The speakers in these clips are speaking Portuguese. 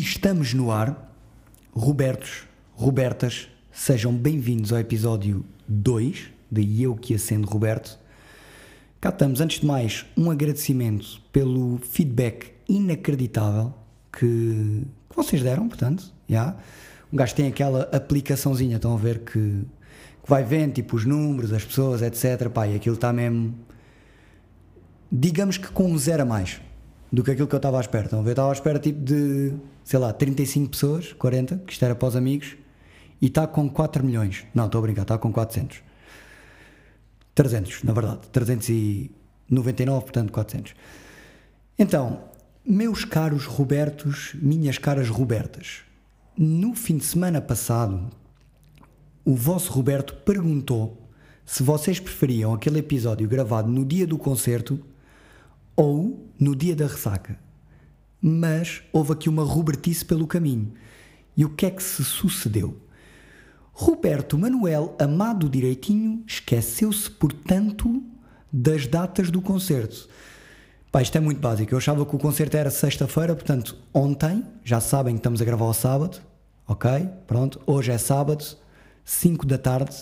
Estamos no ar. Robertos, Robertas, sejam bem-vindos ao episódio 2 de Eu Que Acendo Roberto. Cá estamos. Antes de mais, um agradecimento pelo feedback inacreditável que, que vocês deram, portanto, já. Um gajo tem aquela aplicaçãozinha, estão a ver que, que vai vendo, tipo, os números, as pessoas, etc. Pá, e aquilo está mesmo digamos que com um zero a mais do que aquilo que eu estava à espera. Então, eu estava à espera tipo de, sei lá, 35 pessoas, 40, que isto era para os amigos, e está com 4 milhões. Não, estou a brincar, está com 400. 300, na verdade. 399, portanto 400. Então, meus caros Robertos, minhas caras Robertas, no fim de semana passado, o vosso Roberto perguntou se vocês preferiam aquele episódio gravado no dia do concerto ou no dia da ressaca. Mas houve aqui uma Robertice pelo caminho. E o que é que se sucedeu? Roberto Manuel Amado Direitinho esqueceu-se, portanto, das datas do concerto. Pá, isto é muito básico. Eu achava que o concerto era sexta-feira, portanto, ontem, já sabem que estamos a gravar ao sábado, ok? Pronto, hoje é sábado, 5 da tarde,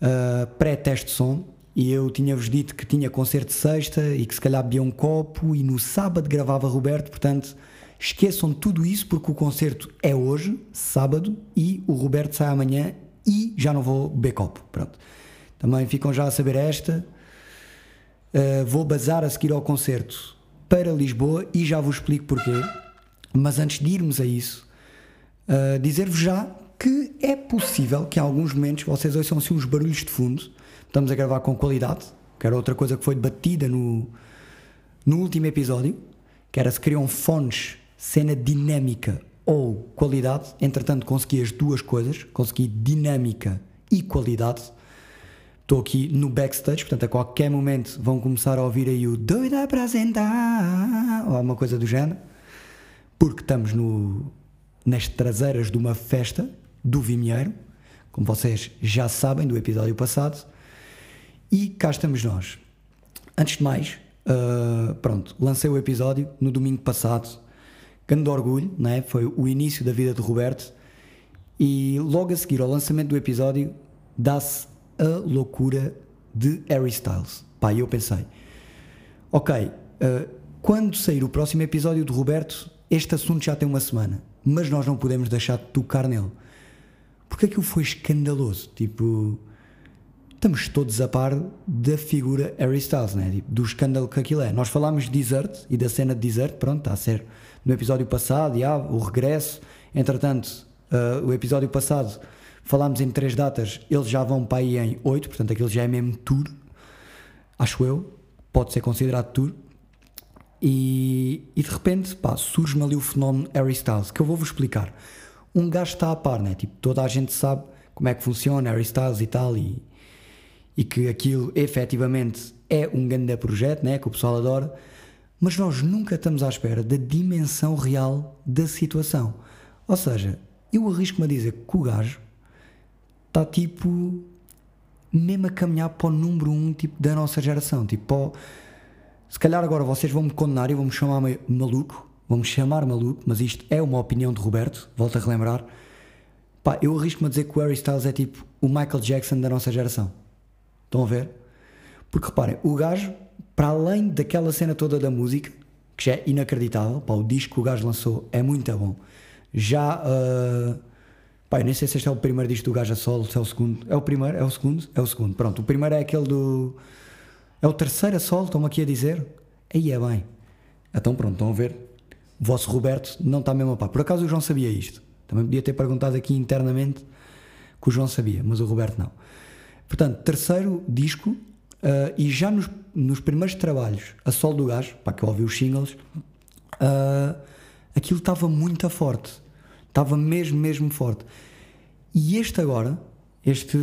uh, pré-teste de som e eu tinha-vos dito que tinha concerto de sexta e que se calhar bebia um copo e no sábado gravava Roberto, portanto esqueçam tudo isso porque o concerto é hoje, sábado, e o Roberto sai amanhã e já não vou beber copo, pronto. Também ficam já a saber esta. Uh, vou bazar a seguir ao concerto para Lisboa e já vos explico porquê. Mas antes de irmos a isso, uh, dizer-vos já que é possível que em alguns momentos vocês ouçam assim uns barulhos de fundo estamos a gravar com qualidade, que era outra coisa que foi debatida no, no último episódio, que era se queriam fones, cena dinâmica ou qualidade. Entretanto, consegui as duas coisas, consegui dinâmica e qualidade. Estou aqui no backstage, portanto, a qualquer momento vão começar a ouvir aí o doido apresentar ou alguma coisa do género, porque estamos no, nas traseiras de uma festa do Vimieiro, como vocês já sabem do episódio passado. E cá estamos nós. Antes de mais, uh, pronto, lancei o episódio no domingo passado, grande orgulho, né? foi o início da vida de Roberto. E logo a seguir ao lançamento do episódio, dá-se a loucura de Harry Styles. Pá, eu pensei, ok, uh, quando sair o próximo episódio de Roberto, este assunto já tem uma semana, mas nós não podemos deixar de tocar nele. Porque aquilo foi escandaloso, tipo estamos todos a par da figura Harry Styles, né? Tipo, do escândalo que aquilo é. Nós falámos de Desert e da cena de Desert, pronto, está a ser no episódio passado, já, o regresso. Entretanto, uh, o episódio passado falámos em três datas, eles já vão para aí em oito, portanto aquilo já é mesmo tour, acho eu, pode ser considerado tour. E, e de repente, surge-me ali o fenómeno Harry Styles, que eu vou-vos explicar. Um gajo está a par, né? Tipo, toda a gente sabe como é que funciona Harry Styles e tal, e e que aquilo efetivamente é um grande projeto, né, que o pessoal adora, mas nós nunca estamos à espera da dimensão real da situação. Ou seja, eu arrisco-me a dizer que o gajo está tipo mesmo a caminhar para o número um tipo, da nossa geração. Tipo, para, se calhar agora vocês vão me condenar e vão me chamar maluco, vão me chamar maluco, mas isto é uma opinião de Roberto, volto a relembrar. Pá, eu arrisco-me a dizer que o Harry Styles é tipo o Michael Jackson da nossa geração. Estão a ver? Porque reparem, o gajo, para além daquela cena toda da música, que já é inacreditável, pá, o disco que o gajo lançou é muito bom. Já. Uh, pá, eu nem sei se este é o primeiro disco do gajo a solo, se é o segundo. É o primeiro? É o segundo? É o segundo. Pronto, o primeiro é aquele do. É o terceiro a solo, estão aqui a dizer? Aí é bem. Então pronto, estão a ver? O vosso Roberto não está mesmo a par. Por acaso o João sabia isto. Também podia ter perguntado aqui internamente que o João sabia, mas o Roberto não. Portanto, terceiro disco, uh, e já nos, nos, primeiros trabalhos, a sol do gajo, para que eu ouvi os singles, uh, aquilo estava muito forte. Estava mesmo, mesmo forte. E este agora, este,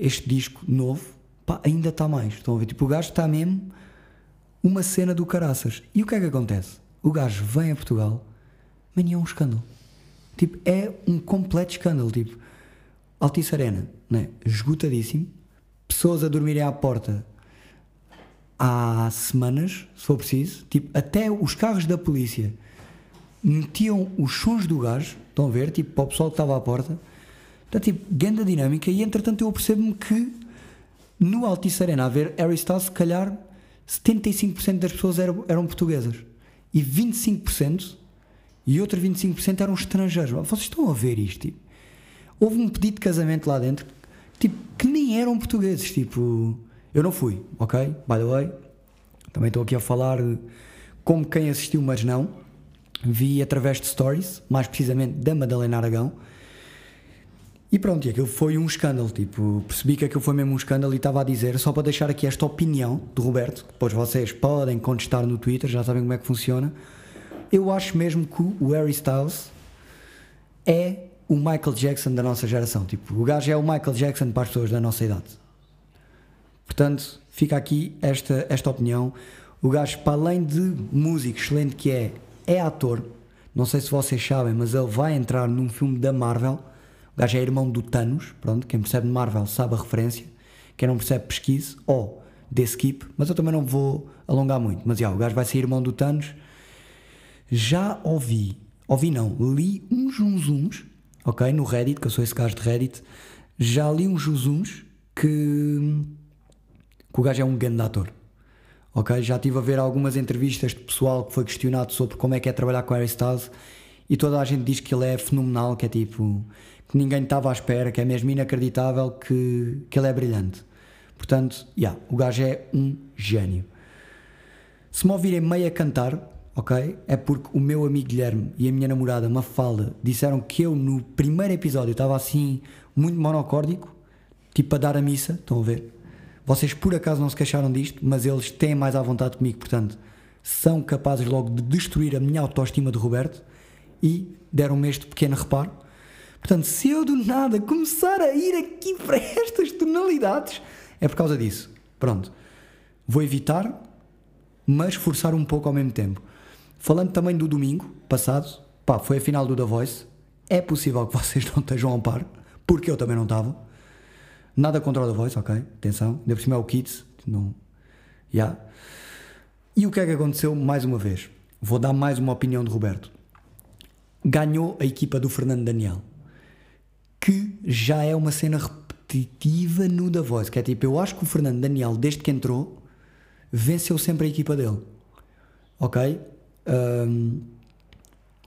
este disco novo, pá, ainda está mais. Estão a ver? Tipo, o gajo está mesmo uma cena do caraças. E o que é que acontece? O gajo vem a Portugal, mas é um escândalo. Tipo, é um completo escândalo. Tipo, Altice Arena, né? esgotadíssimo pessoas a dormirem à porta há semanas, se for preciso, tipo, até os carros da polícia metiam os sons do gajo, estão a ver, tipo, para o pessoal que estava à porta. Está tipo, grande dinâmica. E entretanto eu percebo-me que no Altice Arena a ver Harry Styles, se calhar 75% das pessoas eram, eram portuguesas e 25% e outros 25% eram estrangeiros. Vocês estão a ver isto? Tipo, houve um pedido de casamento lá dentro tipo, que eram portugueses. Tipo, eu não fui, ok? By the way, também estou aqui a falar como quem assistiu, mas não. Vi através de stories, mais precisamente da Madalena Aragão. E pronto, e aquilo foi um escândalo. Tipo, percebi que aquilo foi mesmo um escândalo e estava a dizer, só para deixar aqui esta opinião do Roberto, depois vocês podem contestar no Twitter, já sabem como é que funciona. Eu acho mesmo que o Harry Styles é o Michael Jackson da nossa geração. Tipo, o gajo é o Michael Jackson para as pessoas da nossa idade. Portanto, fica aqui esta, esta opinião. O gajo, para além de músico excelente que é, é ator. Não sei se vocês sabem, mas ele vai entrar num filme da Marvel. O gajo é irmão do Thanos. Pronto, quem percebe Marvel sabe a referência. Quem não percebe, pesquise. Ou desse skip. Mas eu também não vou alongar muito. Mas já, o gajo vai ser irmão do Thanos. Já ouvi, ouvi não, li uns uns ok? No Reddit, que eu sou esse gajo de Reddit, já li uns uns que, que o gajo é um grande ator. Ok? Já estive a ver algumas entrevistas de pessoal que foi questionado sobre como é que é trabalhar com Harry Styles e toda a gente diz que ele é fenomenal, que é tipo que ninguém estava à espera, que é mesmo inacreditável que, que ele é brilhante. Portanto, yeah, o gajo é um gênio. Se me ouvirem meio a cantar, ok? É porque o meu amigo Guilherme e a minha namorada Mafalda disseram que eu no primeiro episódio estava assim muito monocórdico, tipo a dar a missa, estão a ver? Vocês por acaso não se queixaram disto, mas eles têm mais à vontade comigo, portanto, são capazes logo de destruir a minha autoestima de Roberto e deram-me este pequeno reparo. Portanto, se eu do nada começar a ir aqui para estas tonalidades, é por causa disso. Pronto. Vou evitar, mas forçar um pouco ao mesmo tempo. Falando também do domingo passado, pá, foi a final do The Voice. É possível que vocês não estejam a par, porque eu também não estava. Nada contra o The Voice, ok? Atenção, ainda por cima é o Kids. Não... Yeah. E o que é que aconteceu mais uma vez? Vou dar mais uma opinião de Roberto. Ganhou a equipa do Fernando Daniel, que já é uma cena repetitiva no The Voice. Que é tipo, eu acho que o Fernando Daniel, desde que entrou, venceu sempre a equipa dele. Ok? Um,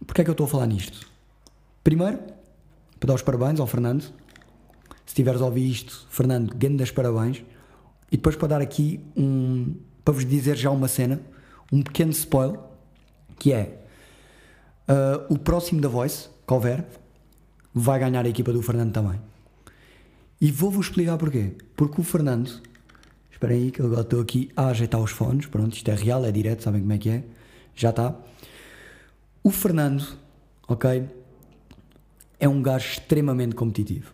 Porquê é que eu estou a falar nisto? Primeiro, para dar os parabéns ao Fernando. Se estiveres a ouvir isto, Fernando, grandes parabéns. E depois para dar aqui um. para vos dizer já uma cena, um pequeno spoiler, que é uh, o próximo da Voice, que houver, vai ganhar a equipa do Fernando também. E vou-vos explicar porquê. Porque o Fernando. Esperem aí que eu agora estou aqui a ajeitar os fones. Pronto, isto é real, é direto, sabem como é que é já está. O Fernando, ok, é um gajo extremamente competitivo.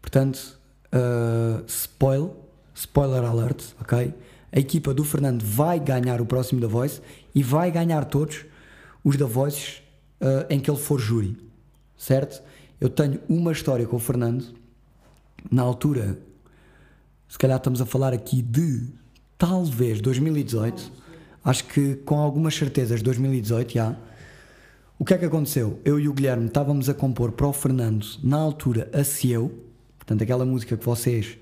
Portanto, uh, spoiler, spoiler alert, ok? A equipa do Fernando vai ganhar o próximo da Voice e vai ganhar todos os da Voices uh, em que ele for júri, certo? Eu tenho uma história com o Fernando, na altura, se calhar estamos a falar aqui de talvez 2018 acho que com algumas certezas 2018 já. O que é que aconteceu? Eu e o Guilherme estávamos a compor para o Fernando, na altura, a Cieu, portanto, aquela música que vocês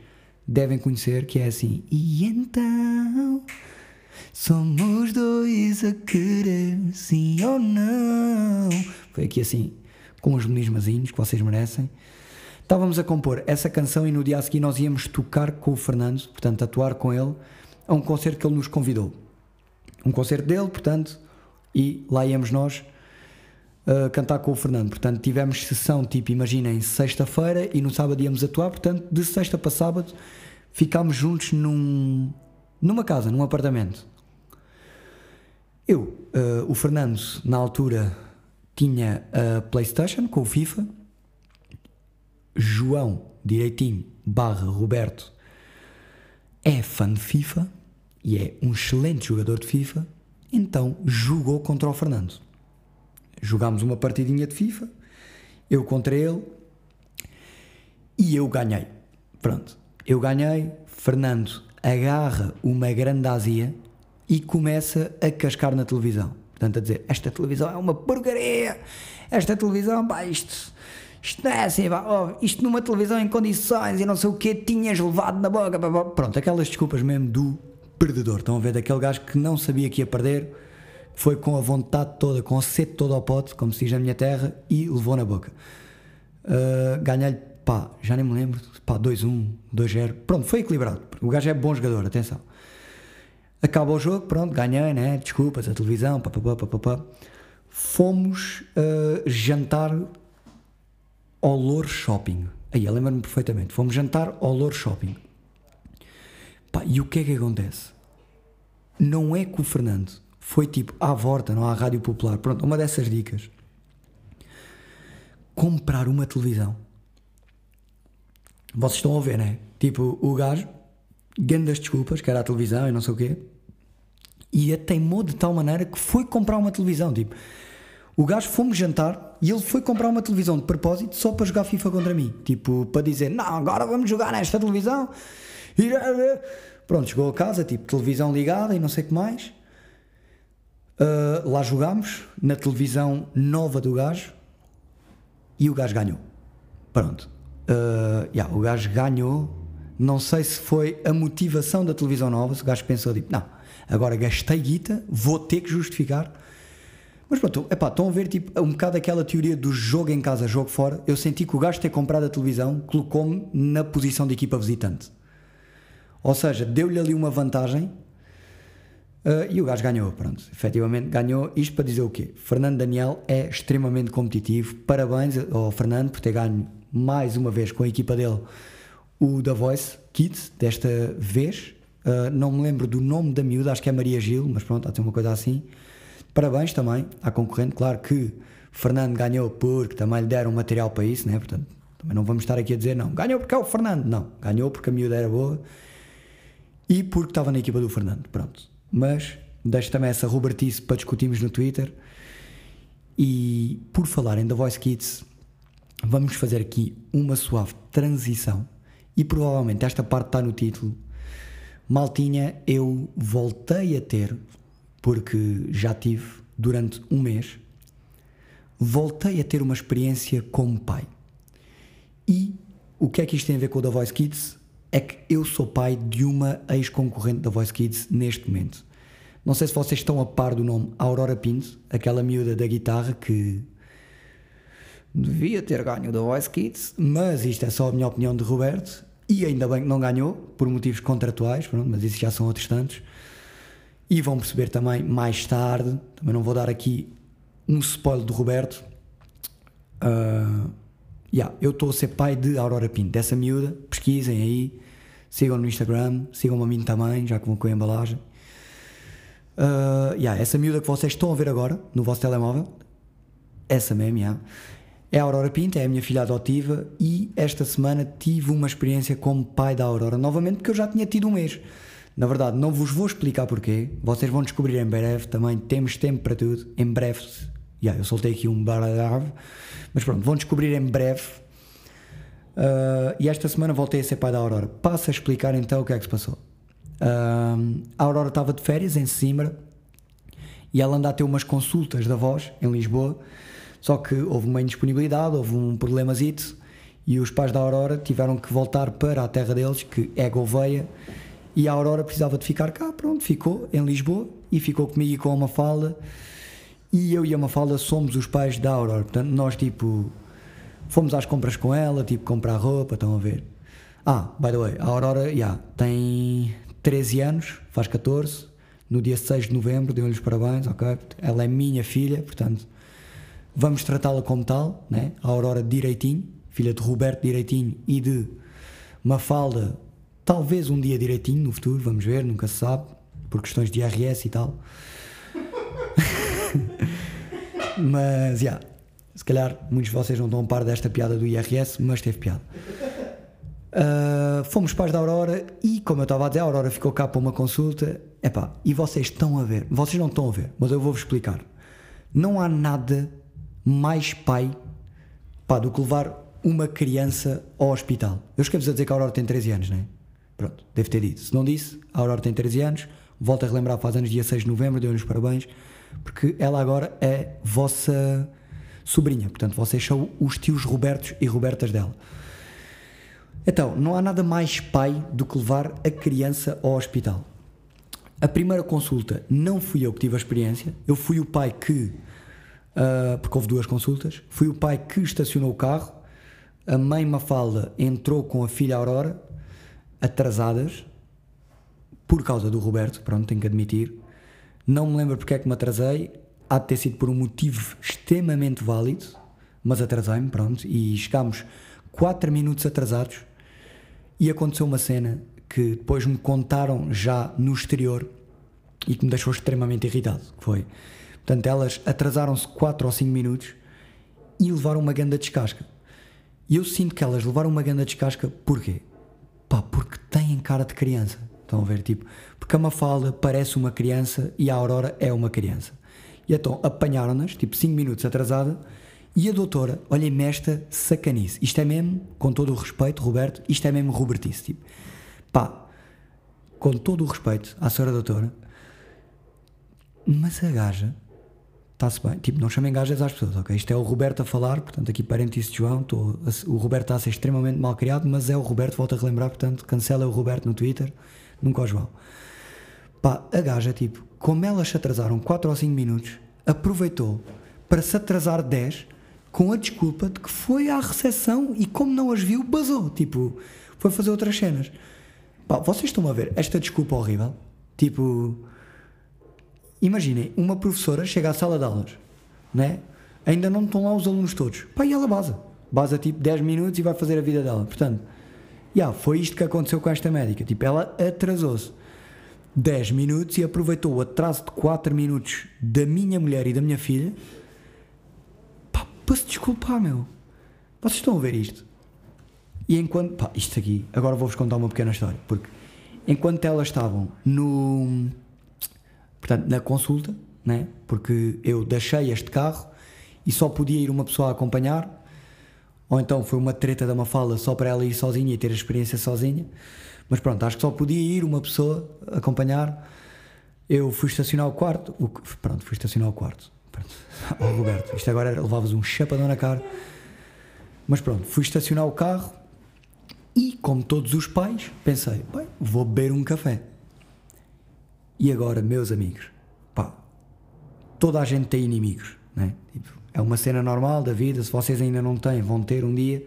devem conhecer, que é assim. E então somos dois a querer, sim ou não. Foi aqui assim, com os menismazinhos que vocês merecem. Estávamos a compor essa canção e no dia a seguir nós íamos tocar com o Fernando, portanto, atuar com ele, a um concerto que ele nos convidou um concerto dele, portanto, e lá íamos nós uh, cantar com o Fernando. Portanto, tivemos sessão tipo, imaginem, sexta-feira e no sábado íamos atuar, portanto, de sexta para sábado ficámos juntos num, numa casa, num apartamento. Eu, uh, o Fernando, na altura, tinha a PlayStation com o FIFA. João, direitinho, barra Roberto, é fã de FIFA e é um excelente jogador de FIFA, então jogou contra o Fernando. Jogámos uma partidinha de FIFA, eu contra ele, e eu ganhei. Pronto, eu ganhei, Fernando agarra uma grande azia e começa a cascar na televisão. Portanto, a dizer, esta televisão é uma porcaria, esta televisão, pá, isto, isto não é assim, pá, oh, isto numa televisão em condições e não sei o que, tinhas levado na boca, pá, pá. pronto, aquelas desculpas mesmo do perdedor. Estão a ver daquele gajo que não sabia que ia perder, foi com a vontade toda, com a sede toda ao pote, como se diz na minha terra, e levou na boca. Uh, Ganhei-lhe, pá, já nem me lembro, pá, 2-1, 2-0, pronto, foi equilibrado. O gajo é bom jogador, atenção. Acaba o jogo, pronto, ganhei, né? Desculpas, a televisão, papapá, papapá. Fomos uh, jantar ao Lour Shopping. Aí, lembro-me perfeitamente. Fomos jantar ao Lour Shopping. Pá, e o que é que acontece? Não é que o Fernando foi tipo à volta, não à Rádio Popular. Pronto, uma dessas dicas. Comprar uma televisão. Vocês estão a ver, né? Tipo, o gajo grandes desculpas, que era a televisão e não sei o quê, e a teimou de tal maneira que foi comprar uma televisão. Tipo, o gajo fomos jantar e ele foi comprar uma televisão de propósito só para jogar FIFA contra mim. Tipo, para dizer, não, agora vamos jogar nesta televisão. Pronto, chegou a casa, tipo, televisão ligada e não sei o que mais. Uh, lá jogámos, na televisão nova do gajo, e o gajo ganhou. Pronto. Uh, yeah, o gajo ganhou não sei se foi a motivação da televisão nova, se o gajo pensou, tipo, não, agora gastei guita, vou ter que justificar. Mas pronto, epá, estão a ver tipo, um bocado aquela teoria do jogo em casa, jogo fora. Eu senti que o gajo ter comprado a televisão colocou-me na posição de equipa visitante. Ou seja, deu-lhe ali uma vantagem uh, e o gajo ganhou. Pronto, efetivamente ganhou. Isto para dizer o quê? Fernando Daniel é extremamente competitivo. Parabéns ao Fernando por ter ganho mais uma vez com a equipa dele o da Voice Kids, desta vez. Uh, não me lembro do nome da miúda, acho que é Maria Gil, mas pronto, há de ser uma coisa assim. Parabéns também à concorrente, claro que Fernando ganhou porque também lhe deram material para isso, né? portanto, também não vamos estar aqui a dizer não, ganhou porque é o Fernando, não, ganhou porque a miúda era boa e porque estava na equipa do Fernando, pronto. Mas deixo também essa rubertice para discutirmos no Twitter. E por falar em The Voice Kids, vamos fazer aqui uma suave transição e provavelmente esta parte está no título. Maltinha, eu voltei a ter, porque já tive durante um mês, voltei a ter uma experiência como pai. E o que é que isto tem a ver com o The Voice Kids? É que eu sou pai de uma ex-concorrente da Voice Kids neste momento. Não sei se vocês estão a par do nome Aurora Pinto, aquela miúda da guitarra que devia ter ganho da Voice Kids, mas isto é só a minha opinião de Roberto, e ainda bem que não ganhou, por motivos contratuais, pronto, mas isso já são outros tantos. E vão perceber também mais tarde, também não vou dar aqui um spoiler do Roberto. Uh, yeah, eu estou a ser pai de Aurora Pinto, dessa miúda, pesquisem aí, sigam no Instagram, sigam-me a mim também, já que vão com a embalagem. Uh, yeah, essa miúda que vocês estão a ver agora no vosso telemóvel, essa mesmo, yeah, é a Aurora Pinto, é a minha filha adotiva e esta semana tive uma experiência como pai da Aurora, novamente porque eu já tinha tido um mês. Na verdade, não vos vou explicar porquê, vocês vão descobrir em breve também, temos tempo para tudo, em breve. Yeah, eu soltei aqui um baralhavo, mas pronto, vão descobrir em breve. Uh, e esta semana voltei a ser pai da Aurora. Passo a explicar então o que é que se passou. Uh, a Aurora estava de férias em Simbra e ela anda a ter umas consultas da voz em Lisboa só que houve uma indisponibilidade, houve um problemazito e os pais da Aurora tiveram que voltar para a terra deles, que é Gouveia, e a Aurora precisava de ficar cá, pronto, ficou em Lisboa e ficou comigo e com a Mafalda. E eu e a Mafalda somos os pais da Aurora, portanto, nós tipo fomos às compras com ela, tipo comprar roupa, estão a ver. Ah, by the way, a Aurora yeah, tem 13 anos, faz 14, no dia 6 de novembro, deu-lhe os parabéns, ok? Ela é minha filha, portanto vamos tratá-la como tal, né? a Aurora direitinho, filha de Roberto direitinho e de Mafalda, talvez um dia direitinho no futuro, vamos ver, nunca se sabe, por questões de IRS e tal. mas, já, yeah, se calhar muitos de vocês não estão a par desta piada do IRS, mas teve piada. Uh, fomos pais da Aurora e, como eu estava a dizer, a Aurora ficou cá para uma consulta. Epá, e vocês estão a ver, vocês não estão a ver, mas eu vou-vos explicar. Não há nada mais pai pá, do que levar uma criança ao hospital. Eu esquevo-vos a dizer que a Aurora tem 13 anos, não é? Pronto, deve ter dito. Se não disse, a Aurora tem 13 anos, volta a relembrar, faz anos dia 6 de novembro, deu-nos parabéns. Porque ela agora é vossa sobrinha, portanto vocês são os tios Robertos e Robertas dela. Então, não há nada mais pai do que levar a criança ao hospital. A primeira consulta não fui eu que tive a experiência, eu fui o pai que, uh, porque houve duas consultas, fui o pai que estacionou o carro, a mãe Mafalda entrou com a filha Aurora, atrasadas, por causa do Roberto, pronto, tenho que admitir. Não me lembro porque é que me atrasei, há de ter sido por um motivo extremamente válido, mas atrasei-me, pronto, e chegámos 4 minutos atrasados e aconteceu uma cena que depois me contaram já no exterior e que me deixou extremamente irritado, foi, portanto, elas atrasaram-se 4 ou 5 minutos e levaram uma ganda descasca. E eu sinto que elas levaram uma ganda descasca, porquê? Pá, porque têm cara de criança. Estão a ver? Tipo, porque a Mafalda parece uma criança e a Aurora é uma criança. E então apanharam-nas, tipo 5 minutos atrasada, e a doutora, olhem-me esta sacanice. Isto é mesmo, com todo o respeito, Roberto, isto é mesmo Robertice. Tipo, pá, com todo o respeito à senhora doutora, mas a gaja está-se bem. Tipo, não chamem gajas às pessoas, ok? Isto é o Roberto a falar, portanto, aqui parênteses de João, tô, o Roberto está a ser extremamente mal criado, mas é o Roberto, volto a relembrar, portanto, cancela o Roberto no Twitter, nunca o João. Pá, a gaja, tipo, como elas se atrasaram 4 ou 5 minutos, aproveitou para se atrasar 10 com a desculpa de que foi à recepção e como não as viu, basou. Tipo, foi fazer outras cenas. Pá, vocês estão a ver esta desculpa horrível? Tipo, imaginem, uma professora chega à sala de aulas, né? ainda não estão lá os alunos todos. Pá, e ela baza. Baza tipo 10 minutos e vai fazer a vida dela. Portanto, yeah, foi isto que aconteceu com esta médica. Tipo, ela atrasou-se 10 minutos e aproveitou o atraso de 4 minutos da minha mulher e da minha filha para se desculpar, meu. Vocês estão a ver isto? E enquanto. Pá, isto aqui. Agora vou-vos contar uma pequena história. Porque enquanto elas estavam no. Portanto, na consulta, né? Porque eu deixei este carro e só podia ir uma pessoa a acompanhar. Ou então foi uma treta da Mafalda só para ela ir sozinha e ter a experiência sozinha. Mas pronto, acho que só podia ir uma pessoa acompanhar. Eu fui estacionar o quarto. O, pronto, fui estacionar o quarto. Pronto. Oh, Roberto, isto agora era, levavas um chapadão na cara. Mas pronto, fui estacionar o carro e, como todos os pais, pensei: bem, vou beber um café. E agora, meus amigos, pá, toda a gente tem inimigos, né? Tipo, é uma cena normal da vida. Se vocês ainda não têm, vão ter um dia.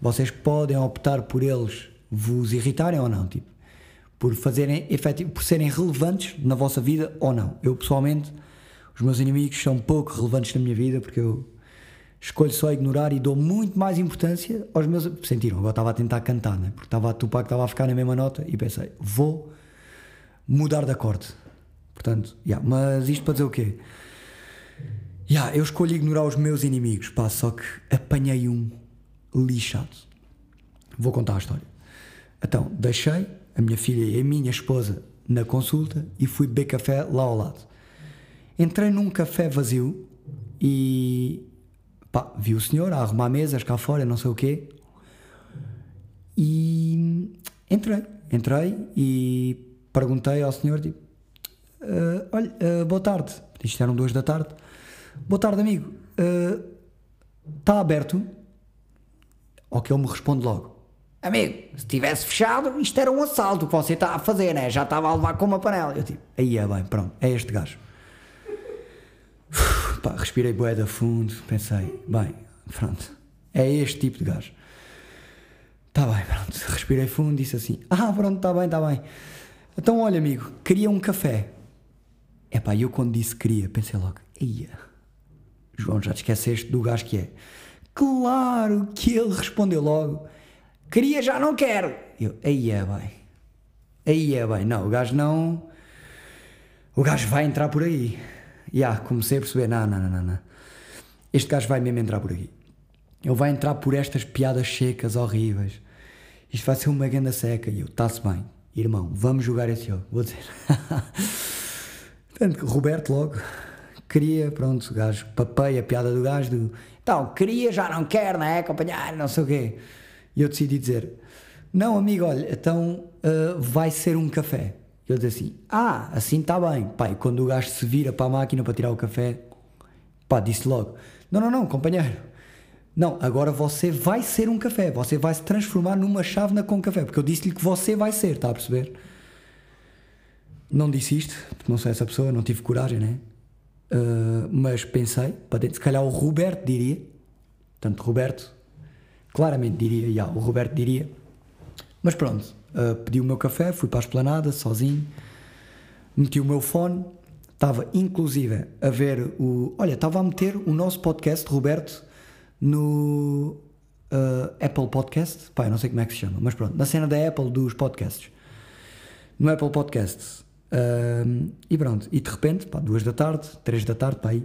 Vocês podem optar por eles vos irritarem ou não, tipo, por fazerem efetivo, por serem relevantes na vossa vida ou não. Eu pessoalmente, os meus inimigos são pouco relevantes na minha vida porque eu escolho só ignorar e dou muito mais importância aos meus. Sentiram? Agora estava a tentar cantar, né? porque estava a estava a ficar na mesma nota e pensei, vou mudar de acorde. Portanto, yeah, mas isto para dizer o quê? Yeah, eu escolho ignorar os meus inimigos, pá, só que apanhei um lixado. Vou contar a história. Então, deixei a minha filha e a minha esposa na consulta e fui beber café lá ao lado. Entrei num café vazio e pá, vi o senhor a arrumar mesas cá fora, não sei o quê. E entrei, entrei e perguntei ao senhor, tipo, uh, olha, uh, boa tarde. Isto eram duas da tarde. Boa tarde, amigo. Está uh, aberto? Ao que ele me responde logo. Amigo, se tivesse fechado, isto era um assalto que você está a fazer, né? Já estava a levar com uma panela. Eu tipo, aí é bem, pronto, é este gajo. Uf, pá, respirei boeda fundo, pensei, bem, pronto, é este tipo de gajo. Está bem, pronto, respirei fundo, disse assim, ah, pronto, está bem, está bem. Então, olha, amigo, queria um café. É pá, eu quando disse queria, pensei logo, ia, João, já te esqueceste do gajo que é. Claro que ele respondeu logo Queria, já não quero. Eu, aí é bem. Aí é bem. Não, o gajo não. O gajo vai entrar por aí. E yeah, comecei a perceber: não, não, não, não. Este gajo vai mesmo entrar por aqui. Ele vai entrar por estas piadas secas, horríveis. Isto vai ser uma ganda seca. E eu, está-se bem, irmão, vamos jogar esse jogo. Vou dizer. Portanto, Roberto logo queria, pronto, o gajo, papei a piada do gajo do. Então, queria, já não quer, não é? Acompanhar, não sei o quê. E eu decidi dizer: Não, amigo, olha, então uh, vai ser um café. E ele diz assim: Ah, assim está bem. E quando o gajo se vira para a máquina para tirar o café, pá, disse logo: Não, não, não, companheiro. Não, agora você vai ser um café. Você vai se transformar numa chávena com café. Porque eu disse-lhe que você vai ser, está a perceber? Não disse isto, porque não sou essa pessoa, não tive coragem, né? Uh, mas pensei, para se calhar o Roberto diria. Portanto, Roberto, claramente diria, já, o Roberto diria. Mas pronto, uh, pedi o meu café, fui para a esplanada, sozinho, meti o meu fone, estava inclusive a ver o. Olha, estava a meter o nosso podcast, Roberto, no uh, Apple Podcast. Pá, eu não sei como é que se chama, mas pronto, na cena da Apple dos podcasts. No Apple Podcasts. E pronto, e de repente, pá, duas da tarde, três da tarde, pá, aí,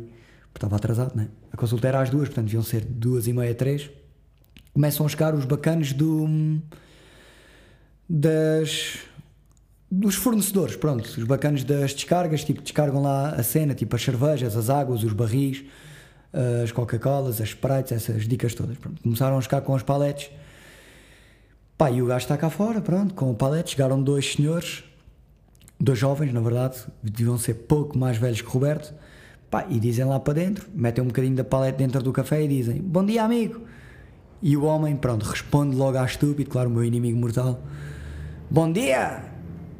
estava atrasado, né? A consulta era às duas, portanto deviam ser duas e meia, três. Começam a chegar os bacanos do. das. dos fornecedores, pronto, os bacanos das descargas, tipo, descargam lá a cena, tipo as cervejas, as águas, os barris, as Coca-Colas, as Sprites, essas dicas todas. Pronto, começaram a chegar com os paletes. Pá, e o gajo está cá fora, pronto, com o palete. Chegaram dois senhores, dois jovens, na verdade, deviam ser pouco mais velhos que Roberto. Pá, e dizem lá para dentro, metem um bocadinho da palete dentro do café e dizem: Bom dia, amigo. E o homem, pronto, responde logo à estúpido, claro, o meu inimigo mortal: Bom dia!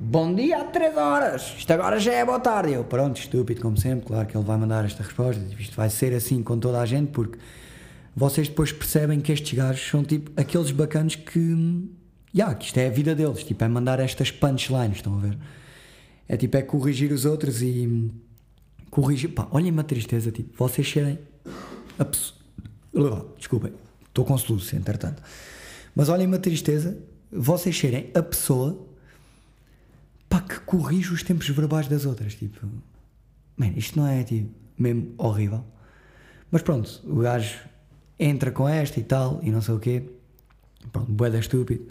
Bom dia há 3 horas, isto agora já é boa tarde. Eu, pronto, estúpido como sempre, claro que ele vai mandar esta resposta. Isto vai ser assim com toda a gente, porque vocês depois percebem que estes gajos são tipo aqueles bacanos que. Já, yeah, que isto é a vida deles, tipo, é mandar estas punchlines, estão a ver? É tipo, é corrigir os outros e. Corrigir. Pá, olhem-me a tristeza, tipo, vocês serem. A pessoa. Desculpem, estou com soluço, entretanto. Mas olhem-me a tristeza, vocês serem a pessoa pá, que corrige os tempos verbais das outras. Tipo, man, isto não é tipo, mesmo horrível. Mas pronto, o gajo entra com esta e tal, e não sei o quê. Pronto, boeda estúpido.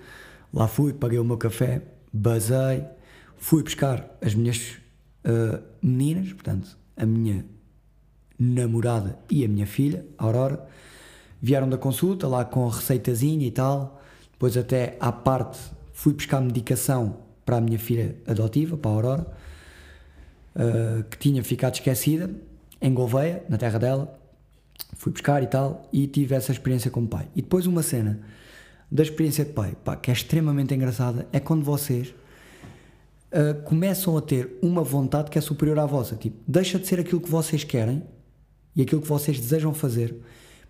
Lá fui, paguei o meu café, basei, fui buscar as minhas uh, meninas, portanto, a minha namorada e a minha filha, a Aurora. Vieram da consulta lá com a receitazinha e tal. Depois, até à parte, fui buscar medicação para a minha filha adotiva, para a Aurora, uh, que tinha ficado esquecida em Gouveia, na terra dela. Fui buscar e tal, e tive essa experiência como pai. E depois uma cena da experiência de pai, pá, que é extremamente engraçada, é quando vocês uh, começam a ter uma vontade que é superior à vossa. Tipo, deixa de ser aquilo que vocês querem e aquilo que vocês desejam fazer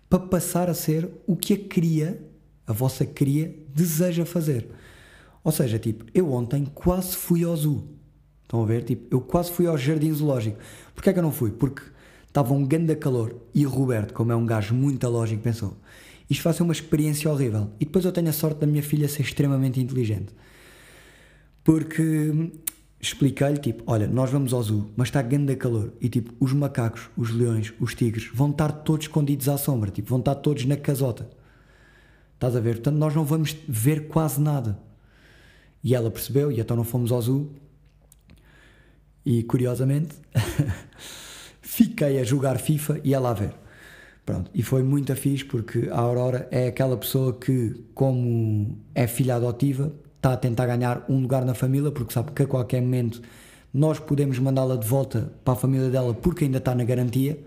para passar a ser o que a cria, a vossa cria, deseja fazer. Ou seja, tipo, eu ontem quase fui ao zoo. Estão a ver? Tipo, eu quase fui ao jardim zoológico. Porquê é que eu não fui? Porque estava um grande calor e o Roberto, como é um gajo muito lógico, pensou: isto vai ser uma experiência horrível. E depois eu tenho a sorte da minha filha ser extremamente inteligente. Porque expliquei-lhe, tipo, olha, nós vamos ao zoo, mas está grande calor. E tipo, os macacos, os leões, os tigres vão estar todos escondidos à sombra, tipo, vão estar todos na casota. Estás a ver? Portanto, nós não vamos ver quase nada. E ela percebeu, e então não fomos ao zoo. E curiosamente, fiquei a jogar FIFA e ela a ver. Pronto, e foi muito fixe porque a Aurora é aquela pessoa que, como é filha adotiva, está a tentar ganhar um lugar na família porque sabe que a qualquer momento nós podemos mandá-la de volta para a família dela porque ainda está na garantia.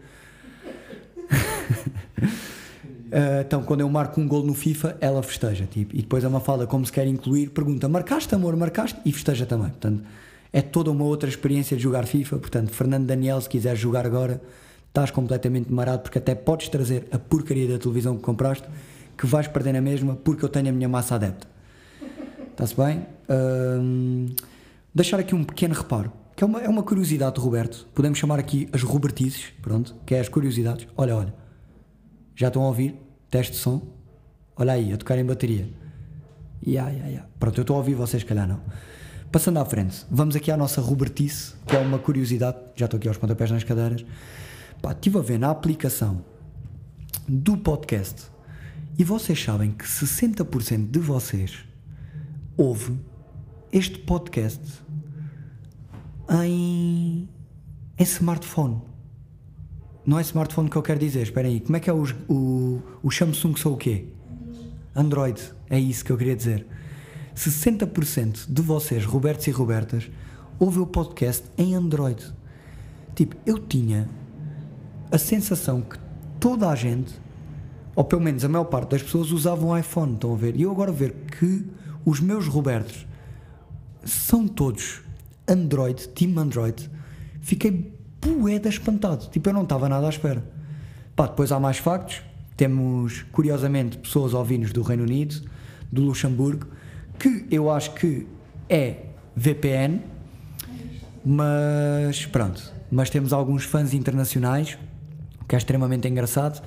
Uh, então, quando eu marco um gol no FIFA, ela festeja. Tipo, e depois a Mafalda, como se quer incluir, pergunta: marcaste, amor, marcaste? E festeja também. Portanto, é toda uma outra experiência de jogar FIFA. Portanto, Fernando Daniel, se quiseres jogar agora, estás completamente marado, porque até podes trazer a porcaria da televisão que compraste, que vais perder na mesma, porque eu tenho a minha massa adepta. Está-se bem? Uh, deixar aqui um pequeno reparo, que é uma, é uma curiosidade do Roberto. Podemos chamar aqui as Robertices, pronto, que é as curiosidades. Olha, olha. Já estão a ouvir? Teste de som? Olha aí, a tocar em bateria. Yeah, yeah, yeah. Pronto, eu estou a ouvir, vocês calhar não. Passando à frente, vamos aqui à nossa Robertice, que é uma curiosidade. Já estou aqui aos pontapés nas cadeiras. Pá, estive a ver na aplicação do podcast e vocês sabem que 60% de vocês ouve este podcast em, em smartphone. Não é smartphone que eu quero dizer, espera aí. Como é que é o, o, o Samsung sou o quê? Android. É isso que eu queria dizer. 60% de vocês, Robertos e Robertas, ouvem o podcast em Android. Tipo, eu tinha a sensação que toda a gente, ou pelo menos a maior parte das pessoas, usavam um iPhone, estão a ver? E eu agora ver que os meus Robertos são todos Android, Team Android, fiquei poeda espantado. Tipo, eu não estava nada à espera. Pá, depois há mais factos. Temos, curiosamente, pessoas ouvindo do Reino Unido, do Luxemburgo, que eu acho que é VPN, mas pronto. Mas temos alguns fãs internacionais, que é extremamente engraçado.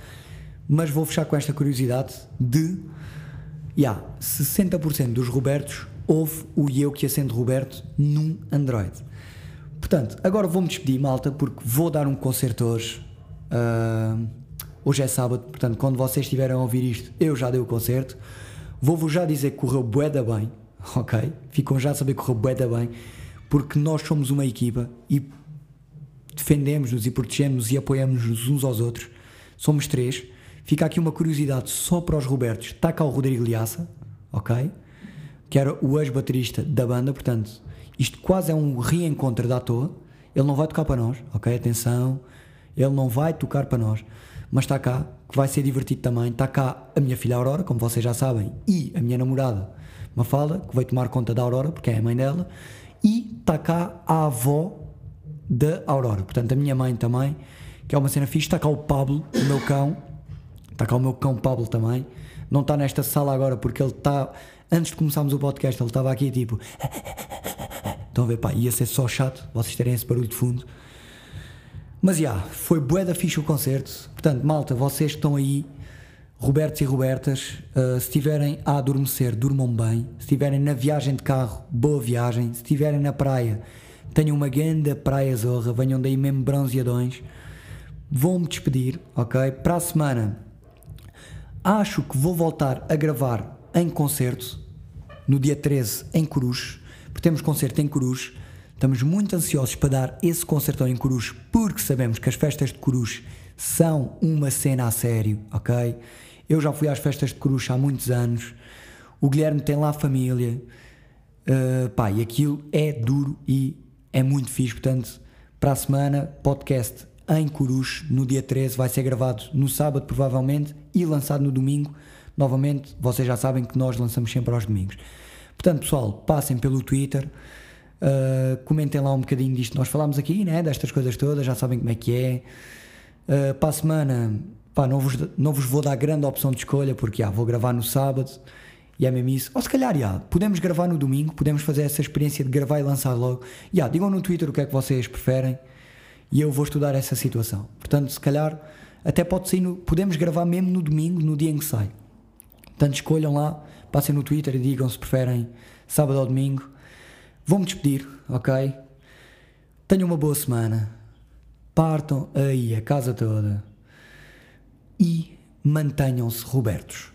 Mas vou fechar com esta curiosidade de. Yeah, 60% dos Robertos houve o eu que acende Roberto num Android. Portanto, agora vou-me despedir, malta, porque vou dar um concerto hoje. Uh, hoje é sábado, portanto, quando vocês estiverem a ouvir isto, eu já dei o concerto. Vou-vos já dizer que correu bué da bem, ok? Ficam já a saber que correu bué da bem, porque nós somos uma equipa e defendemos-nos e protegemos-nos e apoiamos-nos uns aos outros. Somos três. Fica aqui uma curiosidade só para os Robertos. Está cá o Rodrigo Liaça, ok? Que era o ex-baterista da banda, portanto, isto quase é um reencontro da toa. Ele não vai tocar para nós, ok? Atenção, ele não vai tocar para nós, mas está cá, que vai ser divertido também. Está cá a minha filha Aurora, como vocês já sabem, e a minha namorada Mafalda, que vai tomar conta da Aurora, porque é a mãe dela, e está cá a avó da Aurora, portanto, a minha mãe também, que é uma cena fixe. Está cá o Pablo, o meu cão, está cá o meu cão Pablo também. Não está nesta sala agora porque ele está. Antes de começarmos o podcast, ele estava aqui tipo. Estão a ver, pá, ia ser só chato vocês terem esse barulho de fundo. Mas já, yeah, foi bué da fixe o concerto. Portanto, malta, vocês que estão aí, Robertos e Robertas, uh, se estiverem a adormecer, durmam bem. Se estiverem na viagem de carro, boa viagem. Se estiverem na praia, tenham uma grande praia zorra, venham daí mesmo bronzeadões. Vou-me despedir, ok? Para a semana, acho que vou voltar a gravar em concerto, no dia 13, em Cruz porque temos concerto em Corus. Estamos muito ansiosos para dar esse concertão em Corus, porque sabemos que as festas de Corus são uma cena a sério, ok? Eu já fui às festas de Corus há muitos anos. O Guilherme tem lá família. Uh, pá, e aquilo é duro e é muito fixe. Portanto, para a semana, podcast em Corus, no dia 13, vai ser gravado no sábado, provavelmente, e lançado no domingo. Novamente, vocês já sabem que nós lançamos sempre aos domingos. Portanto, pessoal, passem pelo Twitter, uh, comentem lá um bocadinho disto. Nós falámos aqui, né, destas coisas todas, já sabem como é que é. Uh, para a semana, pá, não vos, não vos vou dar grande opção de escolha, porque já, vou gravar no sábado e é mesmo isso. Ou se calhar, já, podemos gravar no domingo, podemos fazer essa experiência de gravar e lançar logo. Já, digam no Twitter o que é que vocês preferem e eu vou estudar essa situação. Portanto, se calhar, até pode ser, no, podemos gravar mesmo no domingo, no dia em que sai. Portanto, escolham lá Passem no Twitter e digam se preferem sábado ou domingo. Vou-me despedir, ok? Tenham uma boa semana. Partam aí a casa toda. E mantenham-se Robertos.